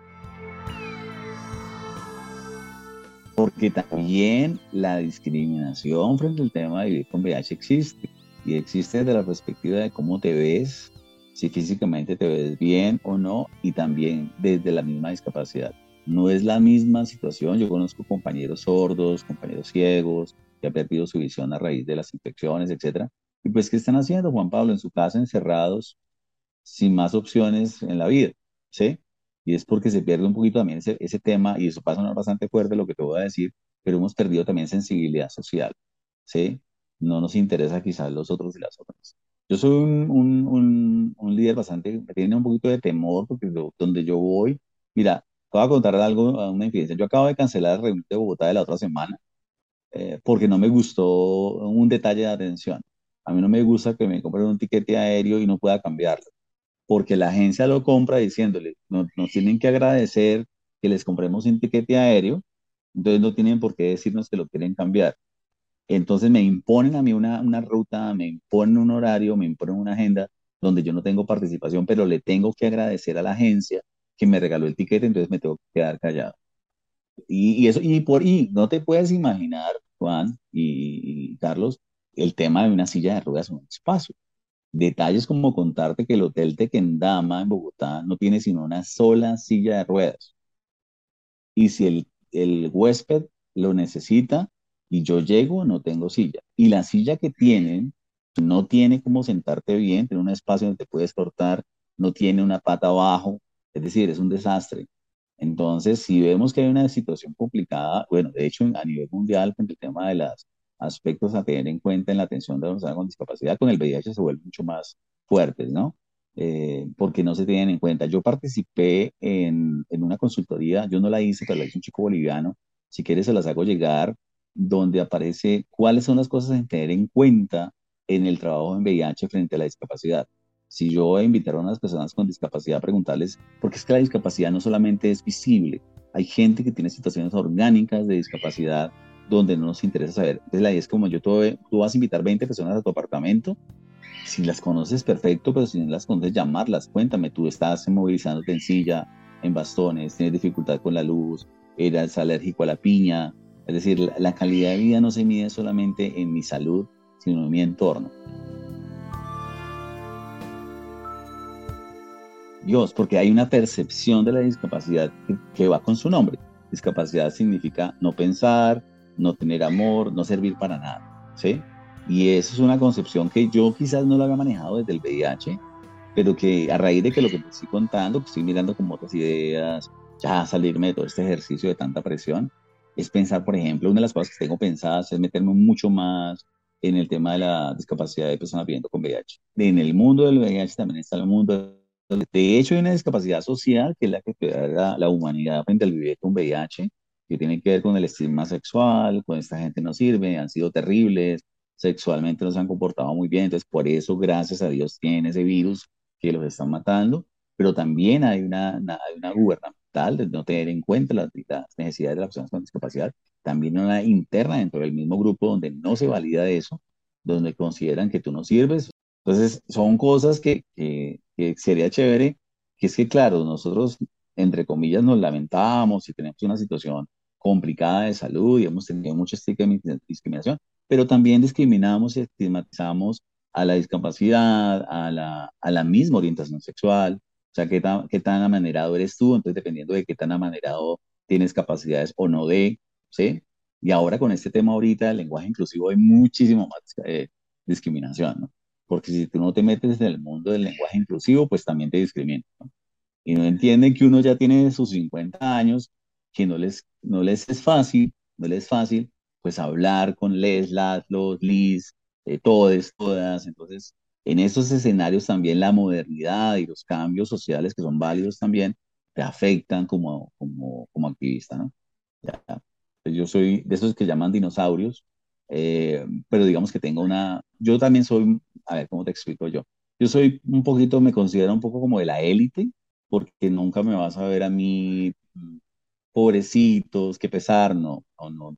[SPEAKER 2] Porque también la discriminación frente al tema de vivir con VIH existe y existe desde la perspectiva de cómo te ves, si físicamente te ves bien o no, y también desde la misma discapacidad. No es la misma situación, yo conozco compañeros sordos, compañeros ciegos, que han perdido su visión a raíz de las infecciones, etc. Y pues, ¿qué están haciendo, Juan Pablo? En su casa, encerrados, sin más opciones en la vida, ¿sí? Y es porque se pierde un poquito también ese, ese tema, y eso pasa bastante fuerte lo que te voy a decir, pero hemos perdido también sensibilidad social, ¿sí? no nos interesa quizás los otros y las otras. Yo soy un, un, un, líder bastante, que tiene un poquito de temor porque donde yo voy, mira, te voy a contar algo, una infidencia. Yo acabo de cancelar la reunión de Bogotá de la otra semana eh, porque no me gustó un detalle de atención. A mí no me gusta que me compren un tiquete aéreo y no pueda cambiarlo, porque la agencia lo compra diciéndole, no, nos tienen que agradecer que les compremos un tiquete aéreo, entonces no tienen por qué decirnos que lo quieren cambiar. Entonces me imponen a mí una, una ruta, me imponen un horario, me imponen una agenda donde yo no tengo participación, pero le tengo que agradecer a la agencia que me regaló el tiquete, entonces me tengo que quedar callado. Y, y eso, y por, y no te puedes imaginar, Juan y, Carlos, el tema de una silla de ruedas en un espacio. Detalles como contarte que el Hotel Tequendama en Bogotá no tiene sino una sola silla de ruedas. Y si el, el huésped lo necesita, y yo llego, no tengo silla. Y la silla que tienen no tiene como sentarte bien, tiene un espacio donde te puedes cortar, no tiene una pata abajo, es decir, es un desastre. Entonces, si vemos que hay una situación complicada, bueno, de hecho, a nivel mundial, con el tema de los aspectos a tener en cuenta en la atención de los personas con discapacidad, con el VIH se vuelven mucho más fuertes, ¿no? Eh, porque no se tienen en cuenta. Yo participé en, en, una consultoría, yo no la hice, pero la hizo un chico boliviano, si quieres se las hago llegar, donde aparece cuáles son las cosas a tener en cuenta en el trabajo en VIH frente a la discapacidad. Si yo invitar a unas personas con discapacidad a preguntarles, porque es que la discapacidad no solamente es visible, hay gente que tiene situaciones orgánicas de discapacidad donde no nos interesa saber. Entonces la idea es como yo, tú, tú vas a invitar 20 personas a tu apartamento, si las conoces perfecto, pero si no las conoces, llamarlas, cuéntame, tú estás movilizándote en silla, en bastones, tienes dificultad con la luz, eres alérgico a la piña, es decir, la calidad de vida no se mide solamente en mi salud, sino en mi entorno. Dios, porque hay una percepción de la discapacidad que, va con su nombre. Discapacidad significa no pensar, no tener amor, no servir para nada, ¿sí? Y eso es una concepción que yo quizás no la había manejado desde el VIH, pero que a raíz de que lo que te estoy contando, que estoy mirando como otras ideas, ya salirme de todo este ejercicio de tanta presión, es pensar, por ejemplo, una de las cosas que tengo pensadas es meterme mucho más en el tema de la discapacidad de personas viviendo con VIH. En el mundo del VIH también está el mundo de hecho, hay una discapacidad social que es la que queda la, humanidad frente al vivir con VIH, que tiene que ver con el estigma sexual, con esta gente no sirve, han sido terribles, sexualmente no se han comportado muy bien, entonces por eso, gracias a Dios, tienen ese virus que los están matando, pero también hay una, hay una gubernamental de no tener en cuenta las, necesidades de las personas con discapacidad, también una interna dentro del mismo grupo donde no se valida eso, donde consideran que tú no sirves. Entonces, son cosas que, que, que sería chévere, que es que, claro, nosotros, entre comillas, nos lamentamos y tenemos una situación complicada de salud y hemos tenido mucha discriminación, pero también discriminamos y estigmatizamos a la discapacidad, a la, a la misma orientación sexual, o sea, qué tan, qué tan amanerado eres tú, entonces dependiendo de qué tan amanerado tienes capacidades o no de, ¿sí? Y ahora con este tema ahorita del lenguaje inclusivo hay muchísimo más eh, discriminación, ¿no? porque si tú no te metes en el mundo del lenguaje inclusivo, pues también te discriminan. Y no entienden que uno ya tiene sus 50 años, que no les, no les es fácil, no les es fácil, pues hablar con les, las, los, lis, eh, todes, todas. Entonces, en esos escenarios también la modernidad y los cambios sociales que son válidos también te afectan como, como, como activista, pues yo soy de esos que llaman dinosaurios, eh, pero digamos que tengo una, yo también soy a ver, ¿cómo te explico yo? Yo soy un poquito, me considero un poco como de la élite, porque nunca me vas a ver a mí, pobrecitos, que pesar, no, no, no.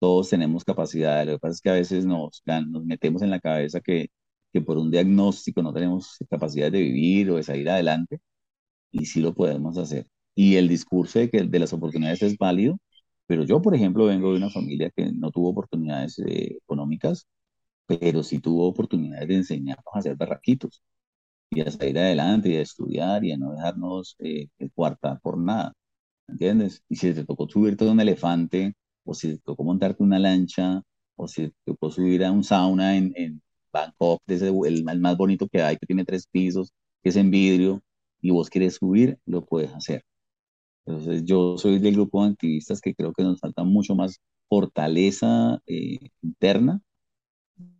[SPEAKER 2] Todos tenemos capacidad, lo que pasa es que a veces nos, nos metemos en la cabeza que, que por un diagnóstico no tenemos capacidad de vivir o de salir adelante, y sí lo podemos hacer. Y el discurso de que de las oportunidades es válido, pero yo, por ejemplo, vengo de una familia que no tuvo oportunidades eh, económicas pero sí tuvo oportunidades de enseñarnos a hacer barraquitos y a salir adelante y a estudiar y a no dejarnos eh, cuartar por nada, ¿entiendes? Y si te tocó subirte a un elefante, o si te tocó montarte una lancha, o si te tocó subir a un sauna en, en Bangkok, ese, el, más bonito que hay, que tiene tres pisos, que es en vidrio, y vos querés subir, lo puedes hacer. Entonces yo soy del grupo de activistas que creo que nos falta mucho más fortaleza eh, interna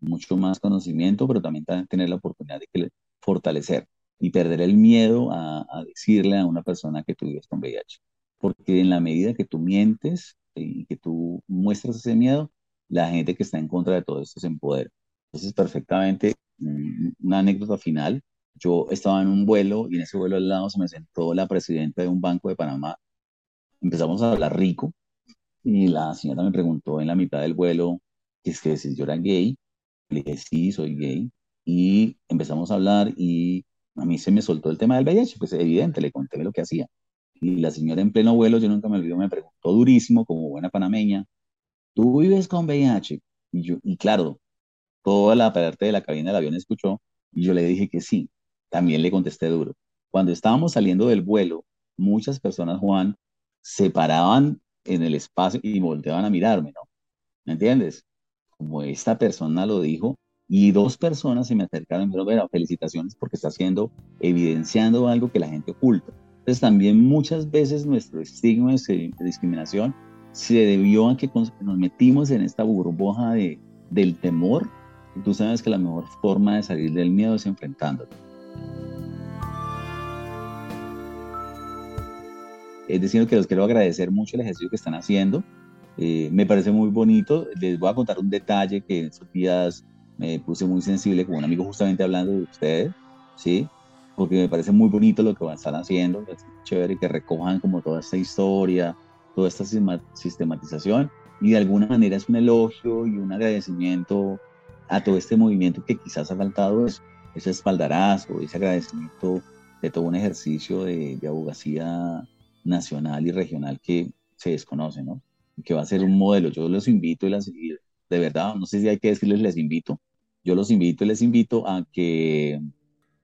[SPEAKER 2] mucho más conocimiento, pero también tener la oportunidad de fortalecer y perder el miedo a, decirle a una persona que tú vives con VIH. Porque en la medida que tú mientes y que tú muestras ese miedo, la gente que está en contra de todo esto se empodera. Entonces, perfectamente, una anécdota final. Yo estaba en un vuelo y en ese vuelo al lado se me sentó la presidenta de un banco de Panamá. Empezamos a hablar rico y la señora me preguntó en la mitad del vuelo que es que si yo era gay le dije, sí, soy gay. Y empezamos a hablar y a mí se me soltó el tema del VIH, pues evidente, le conté lo que hacía. Y la señora en pleno vuelo, yo nunca me olvido, me preguntó durísimo, como buena panameña, ¿tú vives con VIH? Y yo, y claro, toda la parte de la cabina del avión escuchó, y yo le dije que sí. También le contesté duro. Cuando estábamos saliendo del vuelo, muchas personas, Juan, se paraban en el espacio y volteaban a mirarme, ¿no? ¿Me entiendes? como esta persona lo dijo, y dos personas se me acercaron y me dijeron, felicitaciones porque está haciendo, evidenciando algo que la gente oculta. Entonces también muchas veces nuestro estigma de discriminación se debió a que nos metimos en esta burbuja de, del temor. Y tú sabes que la mejor forma de salir del miedo es enfrentándolo. Es decir, que les quiero agradecer mucho el ejercicio que están haciendo Eh, me parece muy bonito. Les voy a contar un detalle que en estos días me puse muy sensible con un amigo justamente hablando de ustedes, ¿sí? Porque me parece muy bonito lo que van a estar haciendo, es chévere que recojan como toda esta historia, toda esta sistematización y de alguna manera es un elogio y un agradecimiento a todo este movimiento que quizás ha faltado eso, ese espaldarazo, ese agradecimiento de todo un ejercicio de, de abogacía nacional y regional que se desconoce, ¿no? Que va a ser un modelo. Yo los invito y las de verdad, no sé si hay que decirles les invito, yo los invito y les invito a que,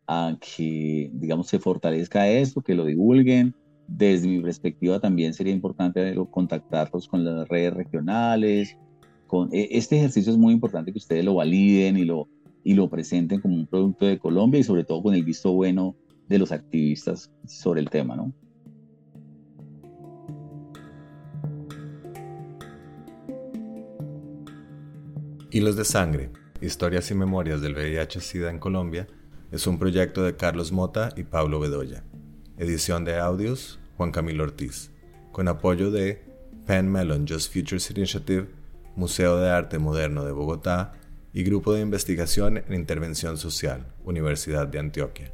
[SPEAKER 2] a que, digamos, se fortalezca esto, que lo divulguen. Desde mi perspectiva también sería importante contactarlos con las redes regionales. Con, e, este ejercicio es muy importante que ustedes lo validen y lo, y lo presenten como un producto de Colombia y sobre todo con el visto bueno de los activistas sobre el tema, ¿no?
[SPEAKER 3] Hilos de Sangre, Historias y Memorias del VIH-Sida en Colombia, es un proyecto de Carlos Mota y Pablo Bedoya. Edición de audios, Juan Camilo Ortiz. Con apoyo de Penn Mellon Just Futures Initiative, Museo de Arte Moderno de Bogotá y Grupo de Investigación en Intervención Social, Universidad de Antioquia.